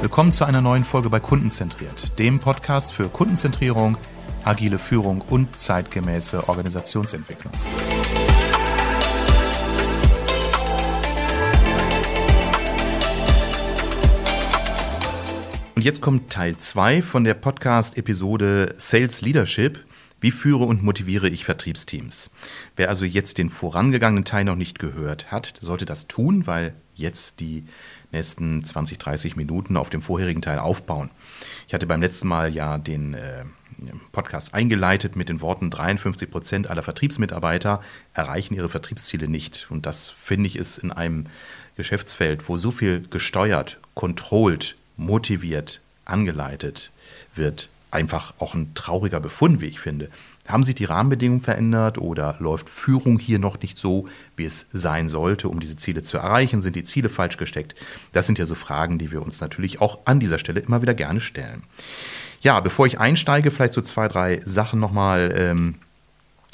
Willkommen zu einer neuen Folge bei Kundenzentriert, dem Podcast für Kundenzentrierung, agile Führung und zeitgemäße Organisationsentwicklung. Und jetzt kommt Teil 2 von der Podcast-Episode Sales Leadership. Wie führe und motiviere ich Vertriebsteams? Wer also jetzt den vorangegangenen Teil noch nicht gehört hat, sollte das tun, weil jetzt die nächsten 20, 30 Minuten auf dem vorherigen Teil aufbauen. Ich hatte beim letzten Mal ja den äh, Podcast eingeleitet mit den Worten, 53 Prozent aller Vertriebsmitarbeiter erreichen ihre Vertriebsziele nicht. Und das finde ich ist in einem Geschäftsfeld, wo so viel gesteuert, kontrollt, motiviert, angeleitet wird, einfach auch ein trauriger Befund, wie ich finde. Haben sich die Rahmenbedingungen verändert oder läuft Führung hier noch nicht so, wie es sein sollte, um diese Ziele zu erreichen? Sind die Ziele falsch gesteckt? Das sind ja so Fragen, die wir uns natürlich auch an dieser Stelle immer wieder gerne stellen. Ja, bevor ich einsteige, vielleicht so zwei, drei Sachen nochmal. Ähm,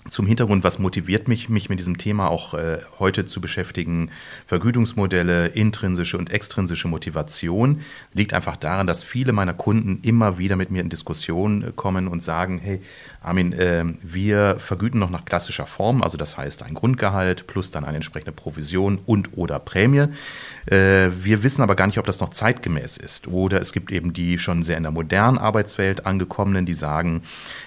zum Hintergrund, was motiviert mich, mich mit diesem Thema auch äh, heute zu beschäftigen? Vergütungsmodelle, intrinsische und extrinsische Motivation liegt einfach daran, dass viele meiner Kunden immer wieder mit mir in Diskussion äh, kommen und sagen, hey, Armin, äh, wir vergüten noch nach klassischer Form, also das heißt ein Grundgehalt plus dann eine entsprechende Provision und oder Prämie. Äh, wir wissen aber gar nicht, ob das noch zeitgemäß ist. Oder es gibt eben die schon sehr in der modernen Arbeitswelt angekommenen, die sagen,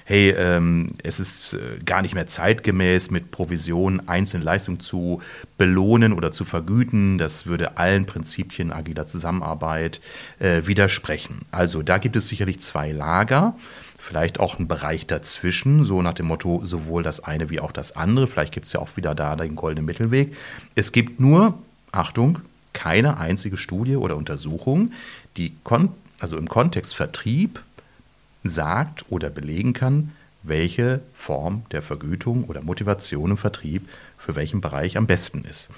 hey, ähm, es ist äh, gar nicht mehr zeitgemäß, mit Provision einzelne Leistungen zu belohnen oder zu vergüten. Das würde allen Prinzipien agiler Zusammenarbeit äh, widersprechen. Also da gibt es sicherlich zwei Lager vielleicht auch einen Bereich dazwischen, so nach dem Motto sowohl das eine wie auch das andere. Vielleicht gibt es ja auch wieder da den goldenen Mittelweg. Es gibt nur, Achtung, keine einzige Studie oder Untersuchung, die also im Kontext Vertrieb sagt oder belegen kann, welche Form der Vergütung oder Motivation im Vertrieb für welchen Bereich am besten ist.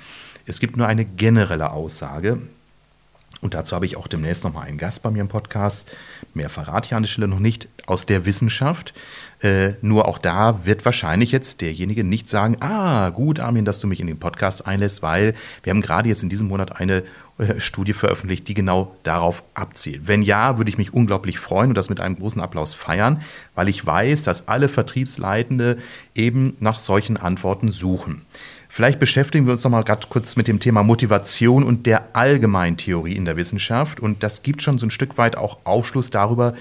Es gibt nur eine generelle Aussage, und dazu habe ich auch demnächst nochmal einen Gast bei mir im Podcast. Mehr verrate ich an der Stelle noch nicht aus der Wissenschaft. Äh, nur auch da wird wahrscheinlich jetzt derjenige nicht sagen, ah, gut, Armin, dass du mich in den Podcast einlässt, weil wir haben gerade jetzt in diesem Monat eine äh, Studie veröffentlicht, die genau darauf abzielt. Wenn ja, würde ich mich unglaublich freuen und das mit einem großen Applaus feiern, weil ich weiß, dass alle Vertriebsleitende eben nach solchen Antworten suchen. Vielleicht beschäftigen wir uns noch mal ganz kurz mit dem Thema Motivation und der Allgemeintheorie in der Wissenschaft. Und das gibt schon so ein Stück weit auch Aufschluss darüber,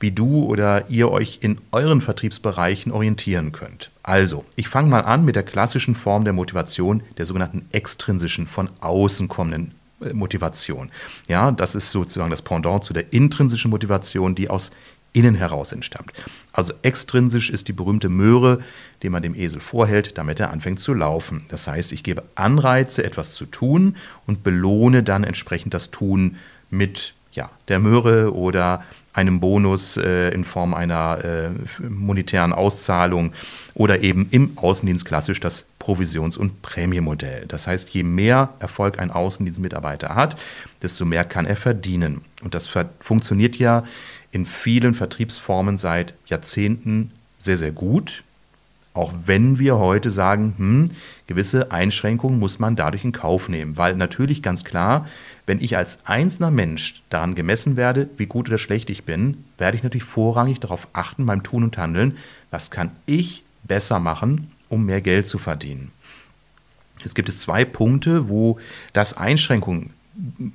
wie du oder ihr euch in euren Vertriebsbereichen orientieren könnt. Also, ich fange mal an mit der klassischen Form der Motivation, der sogenannten extrinsischen, von außen kommenden äh, Motivation. Ja, das ist sozusagen das Pendant zu der intrinsischen Motivation, die aus innen heraus entstammt. Also extrinsisch ist die berühmte Möhre, die man dem Esel vorhält, damit er anfängt zu laufen. Das heißt, ich gebe Anreize, etwas zu tun und belohne dann entsprechend das Tun mit ja, der Möhre oder einem Bonus äh, in Form einer äh, monetären Auszahlung oder eben im Außendienst klassisch das Provisions- und Prämiemodell. Das heißt, je mehr Erfolg ein Außendienstmitarbeiter hat, desto mehr kann er verdienen. Und das funktioniert ja in vielen Vertriebsformen seit Jahrzehnten sehr, sehr gut. Auch wenn wir heute sagen, hm, gewisse Einschränkungen muss man dadurch in Kauf nehmen. Weil natürlich ganz klar, wenn ich als einzelner Mensch daran gemessen werde, wie gut oder schlecht ich bin, werde ich natürlich vorrangig darauf achten, beim Tun und Handeln, was kann ich besser machen, um mehr Geld zu verdienen. Es gibt es zwei Punkte, wo das Einschränkungen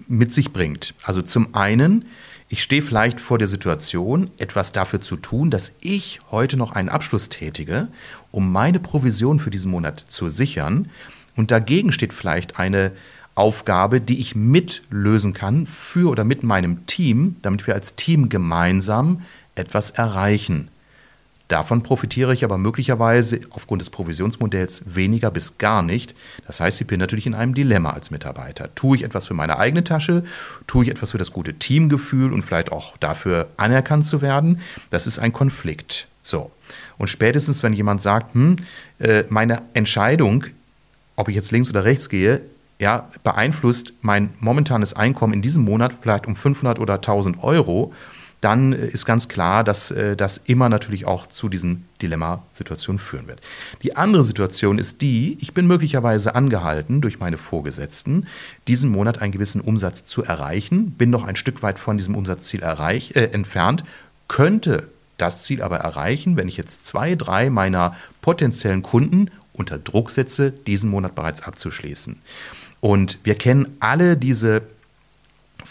mit sich bringt. Also zum einen, ich stehe vielleicht vor der Situation, etwas dafür zu tun, dass ich heute noch einen Abschluss tätige, um meine Provision für diesen Monat zu sichern. Und dagegen steht vielleicht eine Aufgabe, die ich mitlösen kann für oder mit meinem Team, damit wir als Team gemeinsam etwas erreichen. Davon profitiere ich aber möglicherweise aufgrund des Provisionsmodells weniger bis gar nicht. Das heißt, ich bin natürlich in einem Dilemma als Mitarbeiter. Tue ich etwas für meine eigene Tasche? Tue ich etwas für das gute Teamgefühl und vielleicht auch dafür anerkannt zu werden? Das ist ein Konflikt. So. Und spätestens, wenn jemand sagt, hm, äh, meine Entscheidung, ob ich jetzt links oder rechts gehe, ja, beeinflusst mein momentanes Einkommen in diesem Monat vielleicht um 500 oder 1000 Euro, dann ist ganz klar, dass äh, das immer natürlich auch zu diesen Dilemmasituationen führen wird. Die andere Situation ist die, ich bin möglicherweise angehalten durch meine Vorgesetzten, diesen Monat einen gewissen Umsatz zu erreichen, bin noch ein Stück weit von diesem Umsatzziel erreich, äh, entfernt, könnte das Ziel aber erreichen, wenn ich jetzt zwei, drei meiner potenziellen Kunden unter Druck setze, diesen Monat bereits abzuschließen. Und wir kennen alle diese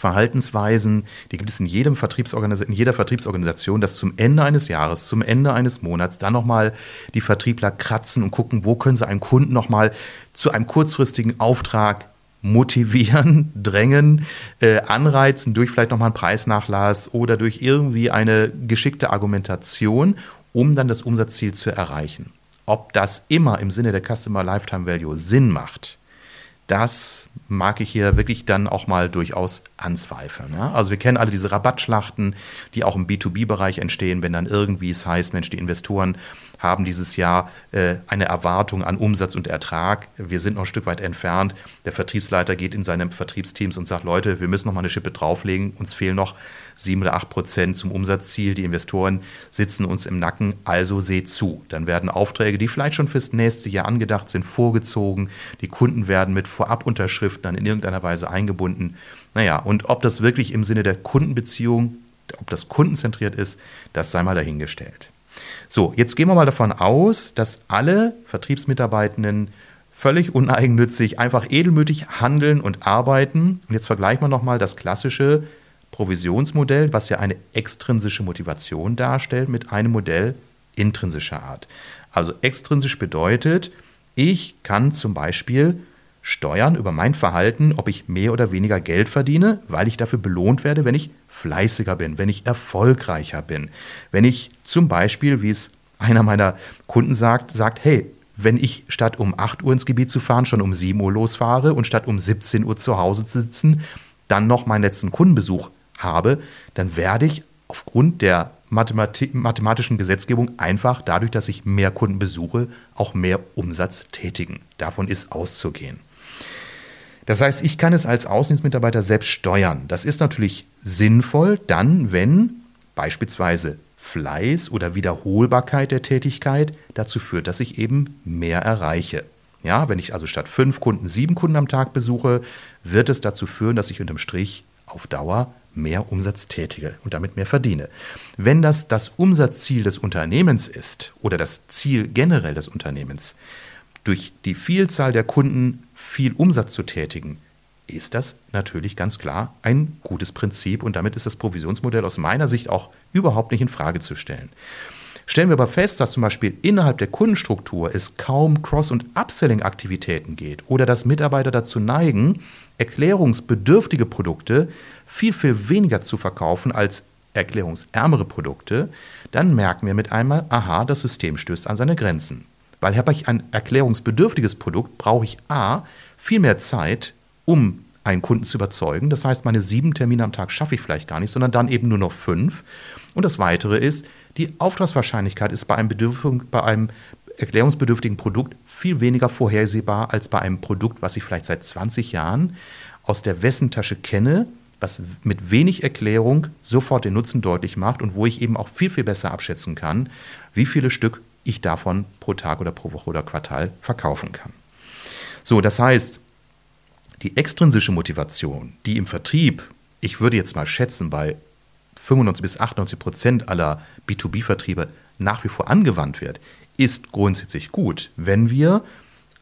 Verhaltensweisen, die gibt es in, jedem in jeder Vertriebsorganisation, dass zum Ende eines Jahres, zum Ende eines Monats dann nochmal die Vertriebler kratzen und gucken, wo können sie einen Kunden nochmal zu einem kurzfristigen Auftrag motivieren, drängen, äh, anreizen durch vielleicht nochmal einen Preisnachlass oder durch irgendwie eine geschickte Argumentation, um dann das Umsatzziel zu erreichen. Ob das immer im Sinne der Customer Lifetime Value Sinn macht, das mag ich hier wirklich dann auch mal durchaus anzweifeln. Ja? Also wir kennen alle diese Rabattschlachten, die auch im B2B-Bereich entstehen, wenn dann irgendwie es heißt, Mensch, die Investoren haben dieses Jahr äh, eine Erwartung an Umsatz und Ertrag. Wir sind noch ein Stück weit entfernt. Der Vertriebsleiter geht in seine Vertriebsteams und sagt, Leute, wir müssen noch mal eine Schippe drauflegen. Uns fehlen noch sieben oder acht Prozent zum Umsatzziel. Die Investoren sitzen uns im Nacken, also seht zu. Dann werden Aufträge, die vielleicht schon fürs nächste Jahr angedacht sind, vorgezogen. Die Kunden werden mit Vorabunterschriften dann in irgendeiner Weise eingebunden. Naja, und ob das wirklich im Sinne der Kundenbeziehung, ob das kundenzentriert ist, das sei mal dahingestellt. So, jetzt gehen wir mal davon aus, dass alle Vertriebsmitarbeitenden völlig uneigennützig, einfach edelmütig handeln und arbeiten. Und jetzt vergleichen wir nochmal das klassische Provisionsmodell, was ja eine extrinsische Motivation darstellt, mit einem Modell intrinsischer Art. Also extrinsisch bedeutet, ich kann zum Beispiel steuern über mein Verhalten, ob ich mehr oder weniger Geld verdiene, weil ich dafür belohnt werde, wenn ich fleißiger bin, wenn ich erfolgreicher bin. Wenn ich zum Beispiel, wie es einer meiner Kunden sagt, sagt, hey, wenn ich statt um 8 Uhr ins Gebiet zu fahren, schon um 7 Uhr losfahre und statt um 17 Uhr zu Hause zu sitzen, dann noch meinen letzten Kundenbesuch habe, dann werde ich aufgrund der Mathemati mathematischen Gesetzgebung einfach dadurch, dass ich mehr Kunden besuche, auch mehr Umsatz tätigen. Davon ist auszugehen. Das heißt, ich kann es als Außendienstmitarbeiter selbst steuern. Das ist natürlich sinnvoll dann, wenn beispielsweise Fleiß oder Wiederholbarkeit der Tätigkeit dazu führt, dass ich eben mehr erreiche. Ja, wenn ich also statt fünf Kunden sieben Kunden am Tag besuche, wird es dazu führen, dass ich unterm Strich auf Dauer mehr Umsatz tätige und damit mehr verdiene. Wenn das das Umsatzziel des Unternehmens ist oder das Ziel generell des Unternehmens, durch die Vielzahl der Kunden viel Umsatz zu tätigen, ist das natürlich ganz klar ein gutes Prinzip und damit ist das Provisionsmodell aus meiner Sicht auch überhaupt nicht in Frage zu stellen. Stellen wir aber fest, dass zum Beispiel innerhalb der Kundenstruktur es kaum Cross- und Upselling-Aktivitäten geht oder dass Mitarbeiter dazu neigen, erklärungsbedürftige Produkte viel, viel weniger zu verkaufen als erklärungsärmere Produkte, dann merken wir mit einmal, aha, das System stößt an seine Grenzen. Weil habe ich ein erklärungsbedürftiges Produkt, brauche ich A, viel mehr Zeit, um einen Kunden zu überzeugen. Das heißt, meine sieben Termine am Tag schaffe ich vielleicht gar nicht, sondern dann eben nur noch fünf. Und das Weitere ist, die Auftragswahrscheinlichkeit ist bei einem, bei einem erklärungsbedürftigen Produkt viel weniger vorhersehbar als bei einem Produkt, was ich vielleicht seit 20 Jahren aus der Wessentasche kenne, was mit wenig Erklärung sofort den Nutzen deutlich macht und wo ich eben auch viel, viel besser abschätzen kann, wie viele Stück ich davon pro Tag oder pro Woche oder Quartal verkaufen kann. So, das heißt, die extrinsische Motivation, die im Vertrieb, ich würde jetzt mal schätzen, bei 95 bis 98 Prozent aller B2B-Vertriebe nach wie vor angewandt wird, ist grundsätzlich gut, wenn wir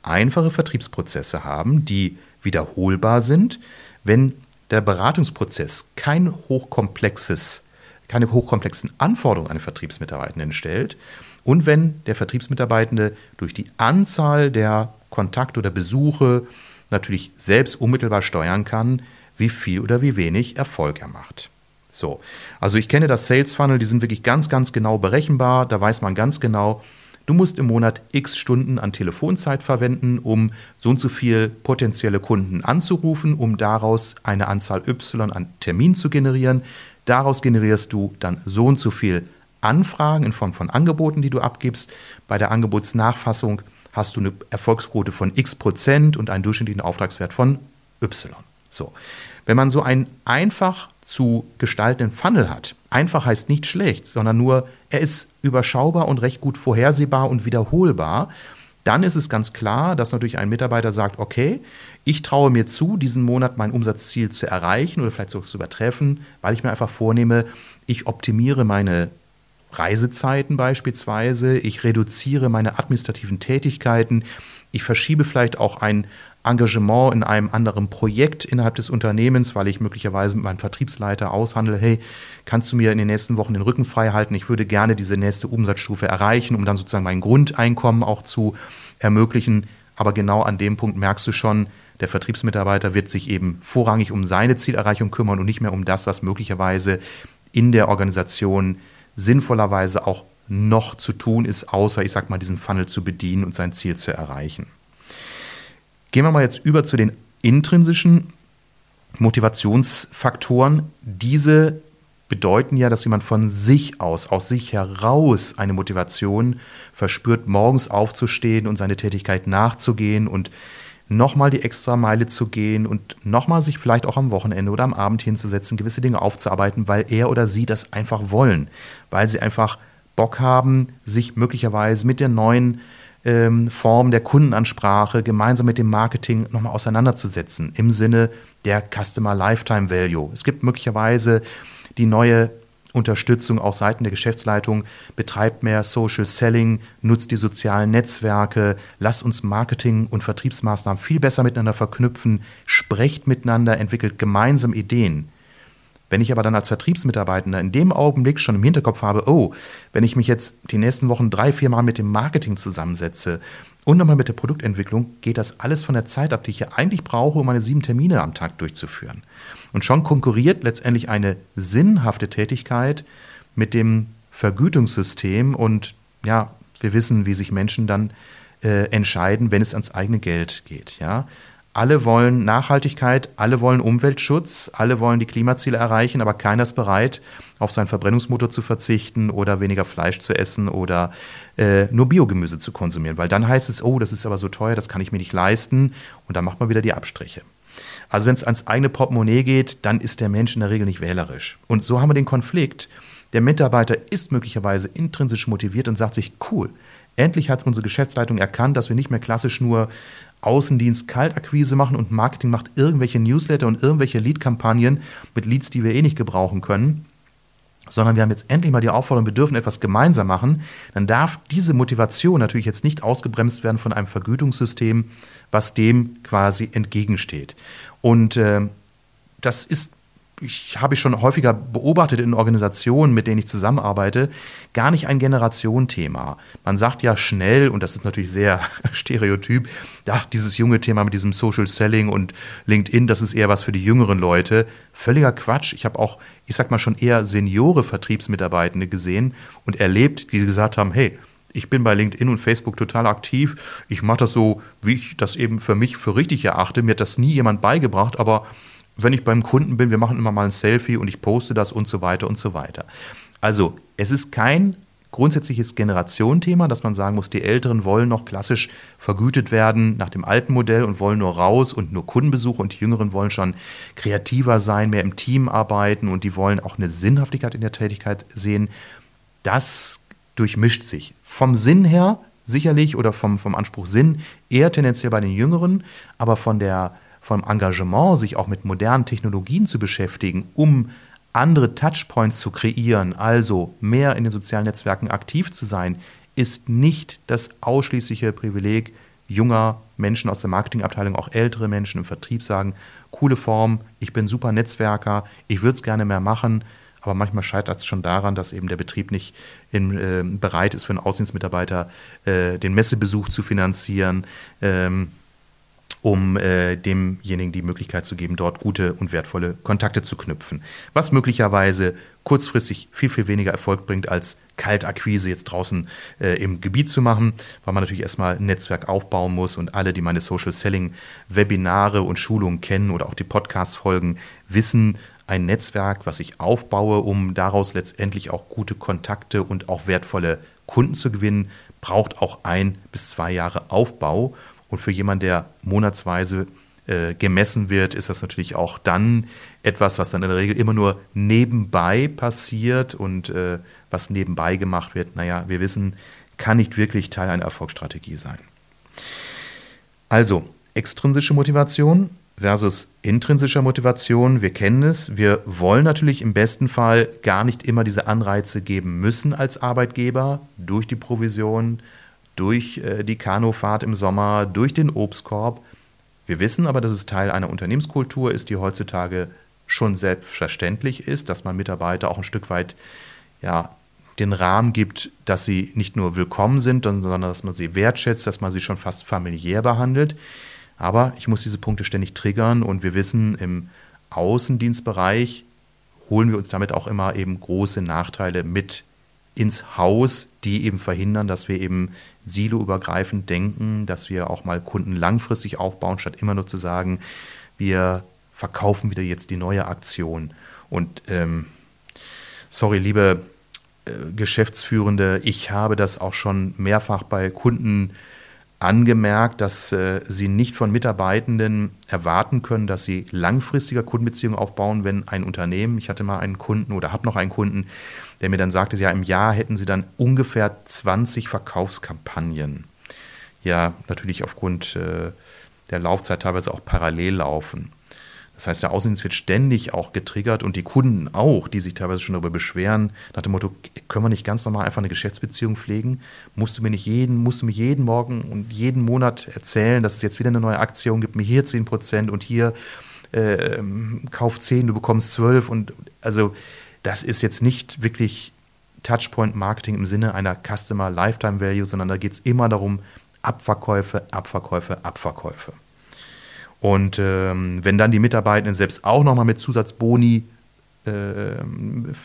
einfache Vertriebsprozesse haben, die wiederholbar sind, wenn der Beratungsprozess kein hochkomplexes, keine hochkomplexen Anforderungen an den Vertriebsmitarbeitenden stellt und wenn der Vertriebsmitarbeitende durch die Anzahl der Kontakte oder Besuche natürlich selbst unmittelbar steuern kann, wie viel oder wie wenig Erfolg er macht. So, also ich kenne das Sales Funnel, die sind wirklich ganz, ganz genau berechenbar. Da weiß man ganz genau, du musst im Monat x Stunden an Telefonzeit verwenden, um so und so viel potenzielle Kunden anzurufen, um daraus eine Anzahl Y an Terminen zu generieren. Daraus generierst du dann so und so viel Anfragen in Form von Angeboten, die du abgibst. Bei der Angebotsnachfassung hast du eine Erfolgsquote von x Prozent und einen durchschnittlichen Auftragswert von Y. So. Wenn man so einen einfach zu gestaltenden Funnel hat, einfach heißt nicht schlecht, sondern nur, er ist überschaubar und recht gut vorhersehbar und wiederholbar, dann ist es ganz klar, dass natürlich ein Mitarbeiter sagt, okay, ich traue mir zu, diesen Monat mein Umsatzziel zu erreichen oder vielleicht sogar zu übertreffen, weil ich mir einfach vornehme, ich optimiere meine Reisezeiten beispielsweise, ich reduziere meine administrativen Tätigkeiten, ich verschiebe vielleicht auch ein Engagement in einem anderen Projekt innerhalb des Unternehmens, weil ich möglicherweise mit meinem Vertriebsleiter aushandle, hey, kannst du mir in den nächsten Wochen den Rücken frei halten? Ich würde gerne diese nächste Umsatzstufe erreichen, um dann sozusagen mein Grundeinkommen auch zu ermöglichen. Aber genau an dem Punkt merkst du schon, der Vertriebsmitarbeiter wird sich eben vorrangig um seine Zielerreichung kümmern und nicht mehr um das, was möglicherweise in der Organisation sinnvollerweise auch noch zu tun ist, außer, ich sag mal, diesen Funnel zu bedienen und sein Ziel zu erreichen. Gehen wir mal jetzt über zu den intrinsischen Motivationsfaktoren. Diese bedeuten ja, dass jemand von sich aus, aus sich heraus eine Motivation verspürt, morgens aufzustehen und seine Tätigkeit nachzugehen und nochmal die extra Meile zu gehen und nochmal sich vielleicht auch am Wochenende oder am Abend hinzusetzen, gewisse Dinge aufzuarbeiten, weil er oder sie das einfach wollen, weil sie einfach Bock haben, sich möglicherweise mit der neuen ähm, Form der Kundenansprache gemeinsam mit dem Marketing nochmal auseinanderzusetzen im Sinne der Customer Lifetime Value. Es gibt möglicherweise die neue Unterstützung auch Seiten der Geschäftsleitung, betreibt mehr Social Selling, nutzt die sozialen Netzwerke, lasst uns Marketing und Vertriebsmaßnahmen viel besser miteinander verknüpfen, sprecht miteinander, entwickelt gemeinsam Ideen. Wenn ich aber dann als Vertriebsmitarbeitender in dem Augenblick schon im Hinterkopf habe, oh, wenn ich mich jetzt die nächsten Wochen drei, vier Mal mit dem Marketing zusammensetze und nochmal mit der Produktentwicklung, geht das alles von der Zeit ab, die ich ja eigentlich brauche, um meine sieben Termine am Tag durchzuführen. Und schon konkurriert letztendlich eine sinnhafte Tätigkeit mit dem Vergütungssystem und ja, wir wissen, wie sich Menschen dann äh, entscheiden, wenn es ans eigene Geld geht. Ja? Alle wollen Nachhaltigkeit, alle wollen Umweltschutz, alle wollen die Klimaziele erreichen, aber keiner ist bereit, auf seinen Verbrennungsmotor zu verzichten oder weniger Fleisch zu essen oder äh, nur Biogemüse zu konsumieren. Weil dann heißt es, oh, das ist aber so teuer, das kann ich mir nicht leisten und dann macht man wieder die Abstriche. Also wenn es ans eigene Portemonnaie geht, dann ist der Mensch in der Regel nicht wählerisch. Und so haben wir den Konflikt. Der Mitarbeiter ist möglicherweise intrinsisch motiviert und sagt sich, cool, endlich hat unsere Geschäftsleitung erkannt, dass wir nicht mehr klassisch nur Außendienst Kaltakquise machen und Marketing macht irgendwelche Newsletter und irgendwelche Lead-Kampagnen mit Leads, die wir eh nicht gebrauchen können, sondern wir haben jetzt endlich mal die Aufforderung, wir dürfen etwas gemeinsam machen, dann darf diese Motivation natürlich jetzt nicht ausgebremst werden von einem Vergütungssystem, was dem quasi entgegensteht. Und äh, das ist ich habe ich schon häufiger beobachtet in Organisationen, mit denen ich zusammenarbeite, gar nicht ein Generationenthema. Man sagt ja schnell, und das ist natürlich sehr stereotyp, ja, dieses junge Thema mit diesem Social Selling und LinkedIn, das ist eher was für die jüngeren Leute. Völliger Quatsch. Ich habe auch, ich sag mal schon eher Seniore Vertriebsmitarbeitende gesehen und erlebt, die gesagt haben, hey, ich bin bei LinkedIn und Facebook total aktiv. Ich mache das so, wie ich das eben für mich für richtig erachte. Mir hat das nie jemand beigebracht, aber wenn ich beim Kunden bin, wir machen immer mal ein Selfie und ich poste das und so weiter und so weiter. Also, es ist kein grundsätzliches Generationenthema, dass man sagen muss, die Älteren wollen noch klassisch vergütet werden nach dem alten Modell und wollen nur raus und nur Kundenbesuche und die Jüngeren wollen schon kreativer sein, mehr im Team arbeiten und die wollen auch eine Sinnhaftigkeit in der Tätigkeit sehen. Das durchmischt sich. Vom Sinn her sicherlich oder vom, vom Anspruch Sinn eher tendenziell bei den Jüngeren, aber von der vom Engagement, sich auch mit modernen Technologien zu beschäftigen, um andere Touchpoints zu kreieren, also mehr in den sozialen Netzwerken aktiv zu sein, ist nicht das ausschließliche Privileg junger Menschen aus der Marketingabteilung, auch ältere Menschen im Vertrieb sagen, coole Form, ich bin super Netzwerker, ich würde es gerne mehr machen, aber manchmal scheitert es schon daran, dass eben der Betrieb nicht in, äh, bereit ist, für einen Außendienstmitarbeiter äh, den Messebesuch zu finanzieren. Ähm, um äh, demjenigen die Möglichkeit zu geben, dort gute und wertvolle Kontakte zu knüpfen. Was möglicherweise kurzfristig viel, viel weniger Erfolg bringt, als Kaltakquise jetzt draußen äh, im Gebiet zu machen, weil man natürlich erstmal ein Netzwerk aufbauen muss und alle, die meine Social Selling Webinare und Schulungen kennen oder auch die Podcast-Folgen, wissen, ein Netzwerk, was ich aufbaue, um daraus letztendlich auch gute Kontakte und auch wertvolle Kunden zu gewinnen, braucht auch ein bis zwei Jahre Aufbau und für jemanden, der monatsweise äh, gemessen wird, ist das natürlich auch dann etwas, was dann in der Regel immer nur nebenbei passiert und äh, was nebenbei gemacht wird. Naja, wir wissen, kann nicht wirklich Teil einer Erfolgsstrategie sein. Also, extrinsische Motivation versus intrinsischer Motivation. Wir kennen es. Wir wollen natürlich im besten Fall gar nicht immer diese Anreize geben müssen als Arbeitgeber durch die Provision, durch äh, die Kanufahrt im Sommer, durch den Obstkorb. Wir wissen aber, dass es Teil einer Unternehmenskultur ist, die heutzutage schon selbstverständlich ist, dass man Mitarbeiter auch ein Stück weit ja, den Rahmen gibt, dass sie nicht nur willkommen sind, sondern dass man sie wertschätzt, dass man sie schon fast familiär behandelt. Aber ich muss diese Punkte ständig triggern und wir wissen, im Außendienstbereich holen wir uns damit auch immer eben große Nachteile mit ins Haus, die eben verhindern, dass wir eben siloübergreifend denken, dass wir auch mal Kunden langfristig aufbauen, statt immer nur zu sagen, wir verkaufen wieder jetzt die neue Aktion. Und ähm, sorry, liebe äh, Geschäftsführende, ich habe das auch schon mehrfach bei Kunden angemerkt, dass äh, sie nicht von Mitarbeitenden erwarten können, dass sie langfristiger Kundenbeziehungen aufbauen, wenn ein Unternehmen, ich hatte mal einen Kunden oder habe noch einen Kunden, der mir dann sagte, ja, im Jahr hätten sie dann ungefähr 20 Verkaufskampagnen. Ja, natürlich aufgrund äh, der Laufzeit teilweise auch parallel laufen. Das heißt, der Außendienst wird ständig auch getriggert und die Kunden auch, die sich teilweise schon darüber beschweren, nach dem Motto, können wir nicht ganz normal einfach eine Geschäftsbeziehung pflegen? Musst du mir nicht jeden, musst du mir jeden Morgen und jeden Monat erzählen, dass es jetzt wieder eine neue Aktion gibt, mir hier 10 Prozent und hier äh, kauf 10, du bekommst 12 und also das ist jetzt nicht wirklich Touchpoint-Marketing im Sinne einer Customer Lifetime Value, sondern da geht es immer darum, Abverkäufe, Abverkäufe, Abverkäufe. Und ähm, wenn dann die Mitarbeitenden selbst auch nochmal mit Zusatzboni äh,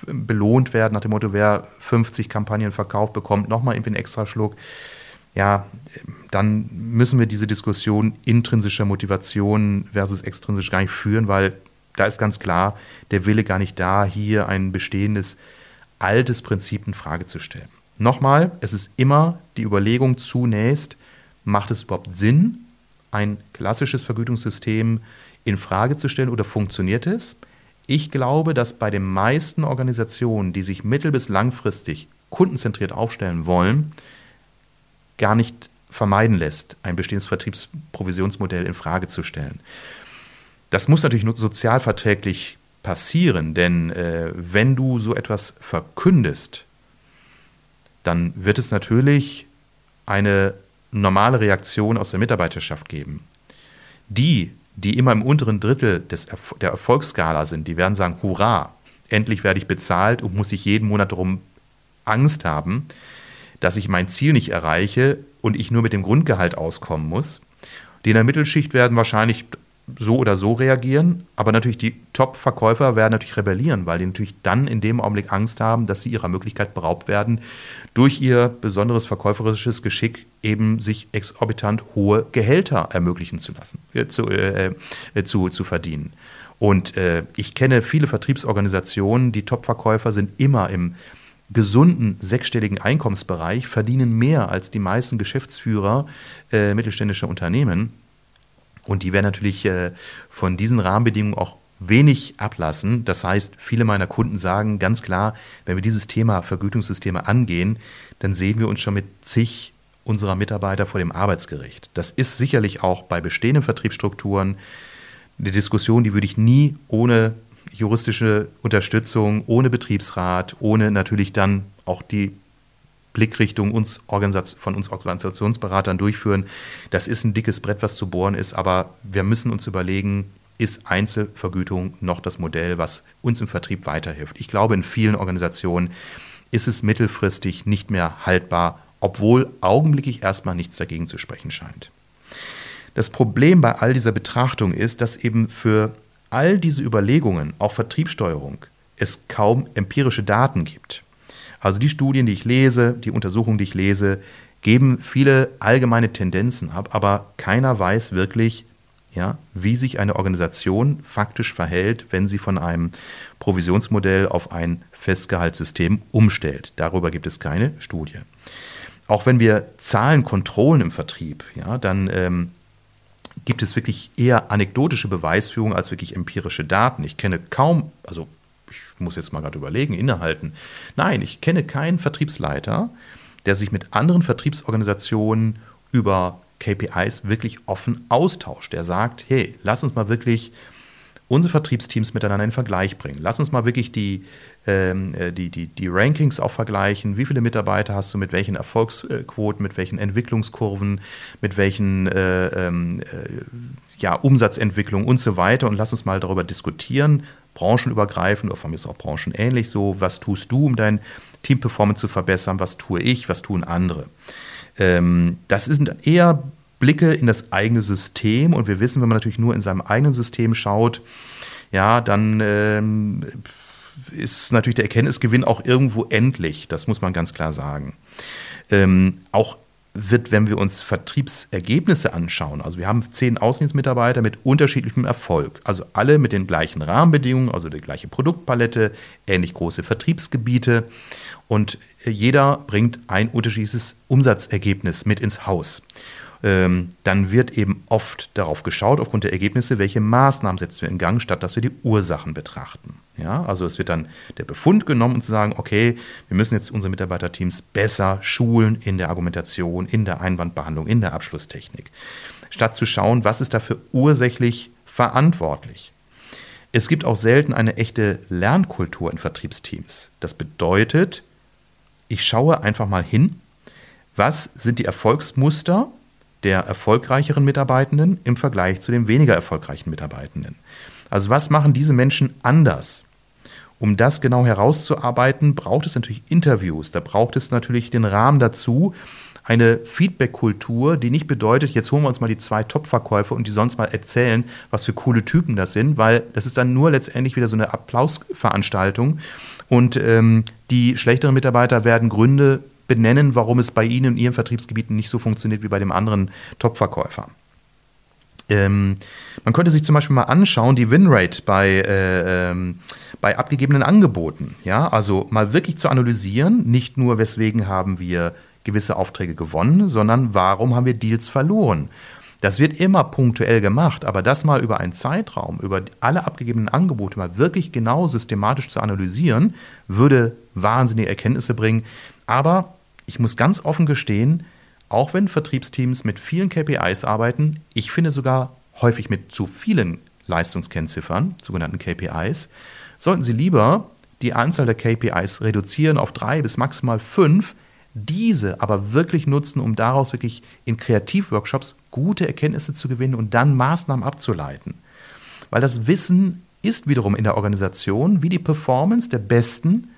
belohnt werden, nach dem Motto, wer 50 Kampagnen verkauft, bekommt nochmal irgendwie einen extra Schluck, ja, dann müssen wir diese Diskussion intrinsischer Motivation versus extrinsisch gar nicht führen, weil da ist ganz klar der Wille gar nicht da, hier ein bestehendes altes Prinzip in Frage zu stellen. Nochmal, es ist immer die Überlegung zunächst, macht es überhaupt Sinn, ein klassisches Vergütungssystem in Frage zu stellen oder funktioniert es? Ich glaube, dass bei den meisten Organisationen, die sich mittel- bis langfristig kundenzentriert aufstellen wollen, gar nicht vermeiden lässt, ein bestehendes Vertriebsprovisionsmodell in Frage zu stellen. Das muss natürlich nur sozialverträglich passieren, denn äh, wenn du so etwas verkündest, dann wird es natürlich eine normale Reaktion aus der Mitarbeiterschaft geben. Die, die immer im unteren Drittel des, der Erfolgsskala sind, die werden sagen, hurra, endlich werde ich bezahlt und muss ich jeden Monat darum Angst haben, dass ich mein Ziel nicht erreiche und ich nur mit dem Grundgehalt auskommen muss. Die in der Mittelschicht werden wahrscheinlich so oder so reagieren, aber natürlich die Top-Verkäufer werden natürlich rebellieren, weil die natürlich dann in dem Augenblick Angst haben, dass sie ihrer Möglichkeit beraubt werden, durch ihr besonderes verkäuferisches Geschick eben sich exorbitant hohe Gehälter ermöglichen zu lassen, äh, zu, äh, zu, zu verdienen. Und äh, ich kenne viele Vertriebsorganisationen, die Top-Verkäufer sind immer im gesunden sechsstelligen Einkommensbereich, verdienen mehr als die meisten Geschäftsführer äh, mittelständischer Unternehmen. Und die werden natürlich äh, von diesen Rahmenbedingungen auch wenig ablassen. Das heißt, viele meiner Kunden sagen ganz klar, wenn wir dieses Thema Vergütungssysteme angehen, dann sehen wir uns schon mit zig unserer Mitarbeiter vor dem Arbeitsgericht. Das ist sicherlich auch bei bestehenden Vertriebsstrukturen eine Diskussion, die würde ich nie ohne juristische Unterstützung, ohne Betriebsrat, ohne natürlich dann auch die Blickrichtung uns von uns Organisationsberatern durchführen. Das ist ein dickes Brett, was zu bohren ist, aber wir müssen uns überlegen, ist Einzelvergütung noch das Modell, was uns im Vertrieb weiterhilft. Ich glaube, in vielen Organisationen ist es mittelfristig nicht mehr haltbar, obwohl augenblicklich erstmal nichts dagegen zu sprechen scheint. Das Problem bei all dieser Betrachtung ist, dass eben für all diese Überlegungen, auch Vertriebssteuerung, es kaum empirische Daten gibt. Also die Studien, die ich lese, die Untersuchungen, die ich lese, geben viele allgemeine Tendenzen ab, aber keiner weiß wirklich, ja, wie sich eine Organisation faktisch verhält, wenn sie von einem Provisionsmodell auf ein Festgehaltssystem umstellt. Darüber gibt es keine Studie. Auch wenn wir Zahlen kontrollen im Vertrieb, ja, dann ähm, gibt es wirklich eher anekdotische Beweisführung als wirklich empirische Daten. Ich kenne kaum, also ich muss jetzt mal gerade überlegen, innehalten. Nein, ich kenne keinen Vertriebsleiter, der sich mit anderen Vertriebsorganisationen über KPIs wirklich offen austauscht. Der sagt, hey, lass uns mal wirklich unsere Vertriebsteams miteinander in Vergleich bringen. Lass uns mal wirklich die, ähm, äh, die, die, die Rankings auch vergleichen. Wie viele Mitarbeiter hast du mit welchen Erfolgsquoten, mit welchen Entwicklungskurven, mit welchen äh, ähm, äh, ja, Umsatzentwicklung und so weiter. Und lass uns mal darüber diskutieren, branchenübergreifend oder von mir ist auch branchenähnlich so, was tust du, um dein Team-Performance zu verbessern, was tue ich, was tun andere. Ähm, das sind eher Blicke in das eigene System und wir wissen, wenn man natürlich nur in seinem eigenen System schaut, ja, dann ähm, ist natürlich der Erkenntnisgewinn auch irgendwo endlich, das muss man ganz klar sagen. Ähm, auch wird, wenn wir uns Vertriebsergebnisse anschauen, also wir haben zehn Außendienstmitarbeiter mit unterschiedlichem Erfolg, also alle mit den gleichen Rahmenbedingungen, also die gleiche Produktpalette, ähnlich große Vertriebsgebiete und jeder bringt ein unterschiedliches Umsatzergebnis mit ins Haus. Ähm, dann wird eben oft darauf geschaut, aufgrund der Ergebnisse, welche Maßnahmen setzen wir in Gang, statt dass wir die Ursachen betrachten. Ja, also es wird dann der Befund genommen und zu sagen, okay, wir müssen jetzt unsere Mitarbeiterteams besser schulen in der Argumentation, in der Einwandbehandlung, in der Abschlusstechnik, statt zu schauen, was ist dafür ursächlich verantwortlich. Es gibt auch selten eine echte Lernkultur in Vertriebsteams. Das bedeutet, ich schaue einfach mal hin, was sind die Erfolgsmuster der erfolgreicheren Mitarbeitenden im Vergleich zu den weniger erfolgreichen Mitarbeitenden. Also was machen diese Menschen anders? Um das genau herauszuarbeiten, braucht es natürlich Interviews, da braucht es natürlich den Rahmen dazu, eine Feedback-Kultur, die nicht bedeutet, jetzt holen wir uns mal die zwei Top-Verkäufer und die sonst mal erzählen, was für coole Typen das sind, weil das ist dann nur letztendlich wieder so eine Applausveranstaltung und ähm, die schlechteren Mitarbeiter werden Gründe benennen, warum es bei Ihnen in Ihren Vertriebsgebieten nicht so funktioniert wie bei dem anderen Top-Verkäufer. Ähm, man könnte sich zum Beispiel mal anschauen, die Winrate bei, äh, ähm, bei abgegebenen Angeboten. Ja, also mal wirklich zu analysieren, nicht nur weswegen haben wir gewisse Aufträge gewonnen, sondern warum haben wir Deals verloren. Das wird immer punktuell gemacht, aber das mal über einen Zeitraum, über alle abgegebenen Angebote mal wirklich genau systematisch zu analysieren, würde wahnsinnige Erkenntnisse bringen. Aber ich muss ganz offen gestehen, auch wenn Vertriebsteams mit vielen KPIs arbeiten, ich finde sogar häufig mit zu vielen Leistungskennziffern, sogenannten KPIs, sollten Sie lieber die Anzahl der KPIs reduzieren auf drei bis maximal fünf, diese aber wirklich nutzen, um daraus wirklich in Kreativworkshops gute Erkenntnisse zu gewinnen und dann Maßnahmen abzuleiten. Weil das Wissen ist wiederum in der Organisation, wie die Performance der Besten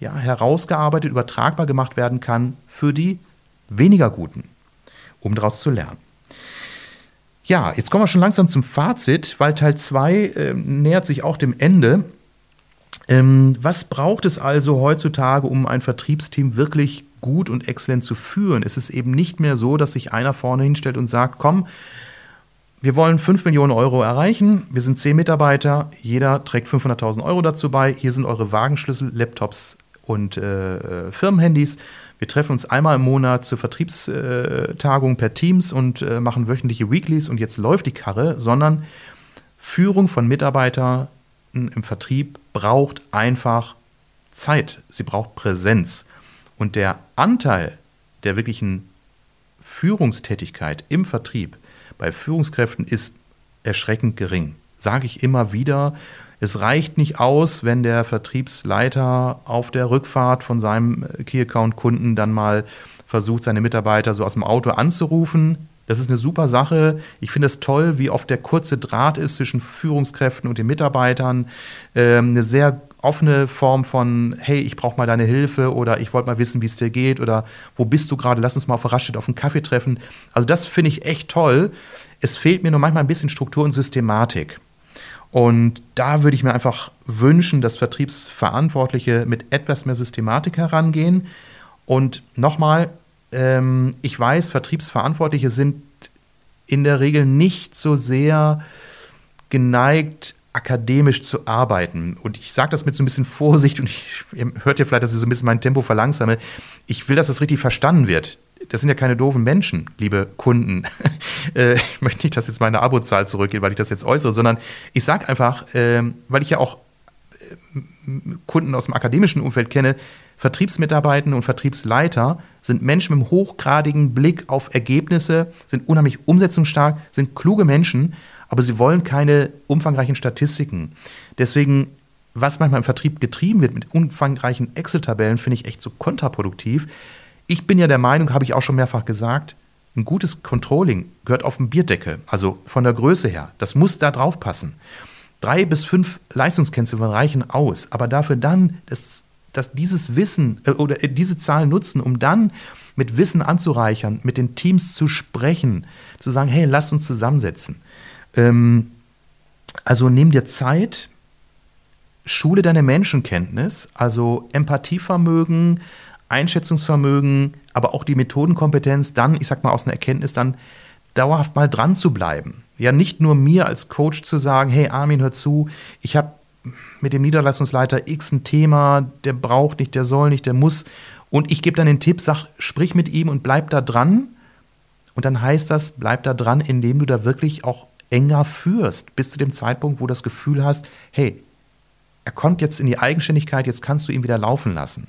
ja, herausgearbeitet, übertragbar gemacht werden kann für die weniger Guten, um daraus zu lernen. Ja, jetzt kommen wir schon langsam zum Fazit, weil Teil 2 äh, nähert sich auch dem Ende. Ähm, was braucht es also heutzutage, um ein Vertriebsteam wirklich gut und exzellent zu führen? Es ist eben nicht mehr so, dass sich einer vorne hinstellt und sagt, komm, wir wollen 5 Millionen Euro erreichen, wir sind 10 Mitarbeiter, jeder trägt 500.000 Euro dazu bei, hier sind eure Wagenschlüssel, Laptops und äh, äh Firmenhandys wir treffen uns einmal im Monat zur Vertriebstagung per Teams und äh, machen wöchentliche Weeklies und jetzt läuft die Karre, sondern Führung von Mitarbeitern im Vertrieb braucht einfach Zeit. Sie braucht Präsenz. Und der Anteil der wirklichen Führungstätigkeit im Vertrieb bei Führungskräften ist erschreckend gering. Sage ich immer wieder, es reicht nicht aus, wenn der Vertriebsleiter auf der Rückfahrt von seinem Key-Account-Kunden dann mal versucht, seine Mitarbeiter so aus dem Auto anzurufen. Das ist eine super Sache. Ich finde es toll, wie oft der kurze Draht ist zwischen Führungskräften und den Mitarbeitern. Ähm, eine sehr offene Form von, hey, ich brauche mal deine Hilfe oder ich wollte mal wissen, wie es dir geht oder wo bist du gerade, lass uns mal Raststätte auf einen Kaffee treffen. Also das finde ich echt toll. Es fehlt mir nur manchmal ein bisschen Struktur und Systematik. Und da würde ich mir einfach wünschen, dass Vertriebsverantwortliche mit etwas mehr Systematik herangehen. Und nochmal, ähm, ich weiß, Vertriebsverantwortliche sind in der Regel nicht so sehr geneigt, akademisch zu arbeiten. Und ich sage das mit so ein bisschen Vorsicht und ich, ihr hört ja vielleicht, dass ich so ein bisschen mein Tempo verlangsame. Ich will, dass das richtig verstanden wird. Das sind ja keine doofen Menschen, liebe Kunden. Äh, ich möchte nicht, dass jetzt meine Abozahl zurückgeht, weil ich das jetzt äußere, sondern ich sage einfach, ähm, weil ich ja auch äh, Kunden aus dem akademischen Umfeld kenne, Vertriebsmitarbeiter und Vertriebsleiter sind Menschen mit einem hochgradigen Blick auf Ergebnisse, sind unheimlich umsetzungsstark, sind kluge Menschen, aber sie wollen keine umfangreichen Statistiken. Deswegen, was manchmal im Vertrieb getrieben wird mit umfangreichen Excel-Tabellen, finde ich echt so kontraproduktiv. Ich bin ja der Meinung, habe ich auch schon mehrfach gesagt, ein gutes Controlling gehört auf den Bierdeckel, also von der Größe her. Das muss da drauf passen. Drei bis fünf Leistungskennzahlen reichen aus, aber dafür dann, dass, dass dieses Wissen äh, oder äh, diese Zahlen nutzen, um dann mit Wissen anzureichern, mit den Teams zu sprechen, zu sagen, hey, lass uns zusammensetzen. Ähm, also nimm dir Zeit, schule deine Menschenkenntnis, also Empathievermögen, Einschätzungsvermögen, aber auch die Methodenkompetenz, dann, ich sag mal, aus einer Erkenntnis dann dauerhaft mal dran zu bleiben. Ja, nicht nur mir als Coach zu sagen, hey Armin, hör zu, ich habe mit dem Niederlassungsleiter X ein Thema, der braucht nicht, der soll nicht, der muss. Und ich gebe dann den Tipp, sag, sprich mit ihm und bleib da dran. Und dann heißt das, bleib da dran, indem du da wirklich auch enger führst, bis zu dem Zeitpunkt, wo du das Gefühl hast, hey, er kommt jetzt in die Eigenständigkeit, jetzt kannst du ihn wieder laufen lassen.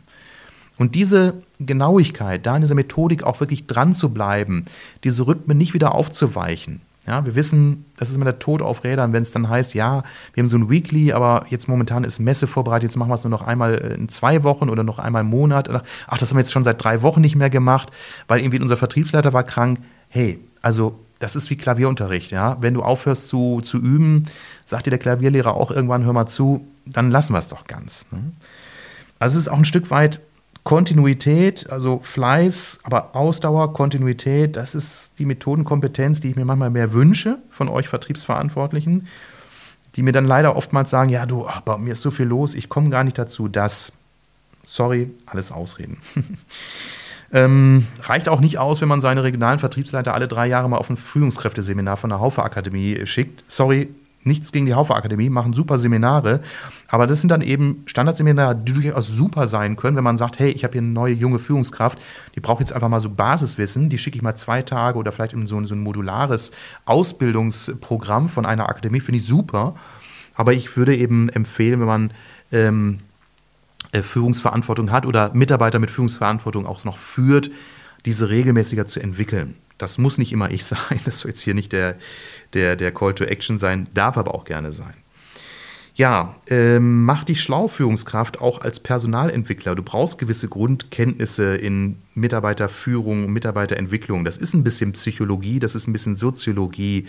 Und diese Genauigkeit, da in dieser Methodik auch wirklich dran zu bleiben, diese Rhythmen nicht wieder aufzuweichen. Ja, wir wissen, das ist immer der Tod auf Rädern, wenn es dann heißt, ja, wir haben so ein Weekly, aber jetzt momentan ist Messe vorbereitet, jetzt machen wir es nur noch einmal in zwei Wochen oder noch einmal im Monat. Ach, das haben wir jetzt schon seit drei Wochen nicht mehr gemacht, weil irgendwie unser Vertriebsleiter war krank. Hey, also das ist wie Klavierunterricht, ja. Wenn du aufhörst zu, zu üben, sagt dir der Klavierlehrer auch irgendwann, hör mal zu, dann lassen wir es doch ganz. Ne? Also es ist auch ein Stück weit Kontinuität, also Fleiß, aber Ausdauer, Kontinuität, das ist die Methodenkompetenz, die ich mir manchmal mehr wünsche von euch Vertriebsverantwortlichen, die mir dann leider oftmals sagen, ja du, ach, bei mir ist so viel los, ich komme gar nicht dazu, das, sorry, alles Ausreden. ähm, reicht auch nicht aus, wenn man seine regionalen Vertriebsleiter alle drei Jahre mal auf ein Führungskräfteseminar von der Haufe Akademie schickt. Sorry, nichts gegen die Haufe Akademie, machen super Seminare, aber das sind dann eben Standardseminare, die durchaus super sein können, wenn man sagt, hey, ich habe hier eine neue junge Führungskraft, die braucht jetzt einfach mal so Basiswissen, die schicke ich mal zwei Tage oder vielleicht in so, so ein modulares Ausbildungsprogramm von einer Akademie, finde ich super. Aber ich würde eben empfehlen, wenn man ähm, äh, Führungsverantwortung hat oder Mitarbeiter mit Führungsverantwortung auch noch führt, diese regelmäßiger zu entwickeln. Das muss nicht immer ich sein, das soll jetzt hier nicht der, der, der Call to Action sein, darf aber auch gerne sein. Ja, ähm, mach dich schlau, Führungskraft, auch als Personalentwickler. Du brauchst gewisse Grundkenntnisse in Mitarbeiterführung, Mitarbeiterentwicklung. Das ist ein bisschen Psychologie, das ist ein bisschen Soziologie.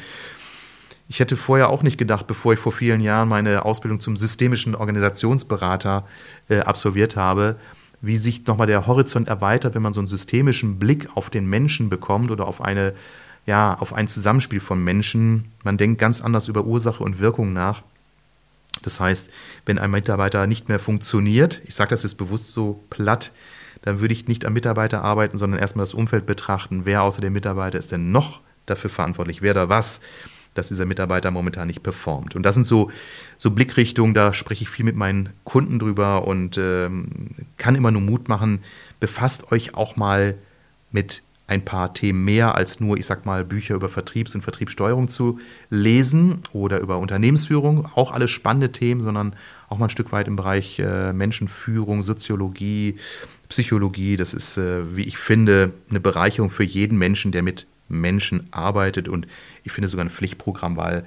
Ich hätte vorher auch nicht gedacht, bevor ich vor vielen Jahren meine Ausbildung zum systemischen Organisationsberater äh, absolviert habe, wie sich nochmal der Horizont erweitert, wenn man so einen systemischen Blick auf den Menschen bekommt oder auf eine ja, auf ein Zusammenspiel von Menschen. Man denkt ganz anders über Ursache und Wirkung nach. Das heißt, wenn ein Mitarbeiter nicht mehr funktioniert, ich sage das jetzt bewusst so platt, dann würde ich nicht am Mitarbeiter arbeiten, sondern erstmal das Umfeld betrachten. Wer außer dem Mitarbeiter ist denn noch dafür verantwortlich? Wer da was? Dass dieser Mitarbeiter momentan nicht performt. Und das sind so, so Blickrichtungen, da spreche ich viel mit meinen Kunden drüber und ähm, kann immer nur Mut machen. Befasst euch auch mal mit ein paar Themen mehr als nur, ich sag mal, Bücher über Vertriebs- und Vertriebssteuerung zu lesen oder über Unternehmensführung. Auch alles spannende Themen, sondern auch mal ein Stück weit im Bereich äh, Menschenführung, Soziologie, Psychologie. Das ist, äh, wie ich finde, eine Bereicherung für jeden Menschen, der mit Menschen arbeitet und ich finde sogar ein Pflichtprogramm, weil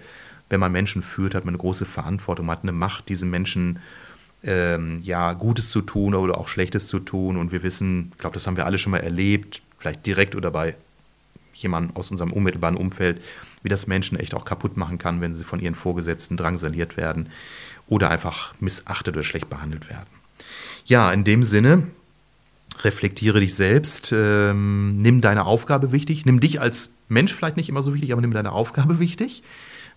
wenn man Menschen führt, hat man eine große Verantwortung, man hat eine Macht, diesen Menschen ähm, ja Gutes zu tun oder auch Schlechtes zu tun und wir wissen, ich glaube, das haben wir alle schon mal erlebt, vielleicht direkt oder bei jemandem aus unserem unmittelbaren Umfeld, wie das Menschen echt auch kaputt machen kann, wenn sie von ihren Vorgesetzten drangsaliert werden oder einfach missachtet oder schlecht behandelt werden. Ja, in dem Sinne, reflektiere dich selbst, ähm, nimm deine Aufgabe wichtig, nimm dich als Mensch vielleicht nicht immer so wichtig, aber nimm deine Aufgabe wichtig.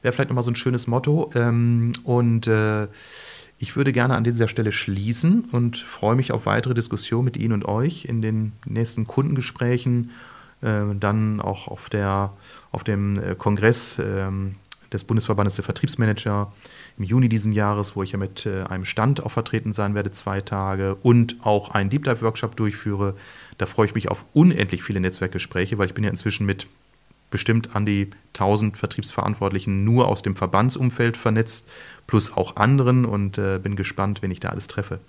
Wäre vielleicht nochmal so ein schönes Motto. Ähm, und äh, ich würde gerne an dieser Stelle schließen und freue mich auf weitere Diskussionen mit Ihnen und euch in den nächsten Kundengesprächen, äh, dann auch auf, der, auf dem äh, Kongress ähm, des Bundesverbandes der Vertriebsmanager im Juni diesen Jahres, wo ich ja mit äh, einem Stand auch vertreten sein werde, zwei Tage und auch einen Deep Dive Workshop durchführe. Da freue ich mich auf unendlich viele Netzwerkgespräche, weil ich bin ja inzwischen mit bestimmt an die 1000 Vertriebsverantwortlichen nur aus dem Verbandsumfeld vernetzt, plus auch anderen und äh, bin gespannt, wen ich da alles treffe.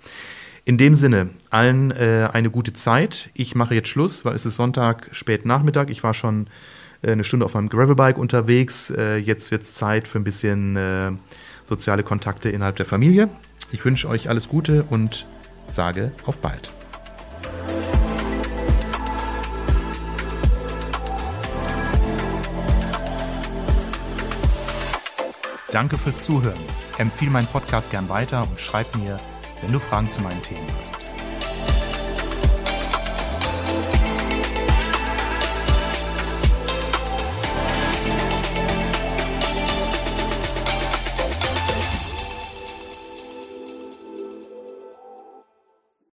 In dem Sinne, allen äh, eine gute Zeit. Ich mache jetzt Schluss, weil es ist Sonntag, spät Nachmittag. Ich war schon eine Stunde auf meinem Gravelbike unterwegs. Äh, jetzt wird es Zeit für ein bisschen äh, soziale Kontakte innerhalb der Familie. Ich wünsche euch alles Gute und sage auf bald. Danke fürs Zuhören. Empfehle meinen Podcast gern weiter und schreib mir, wenn du Fragen zu meinen Themen hast.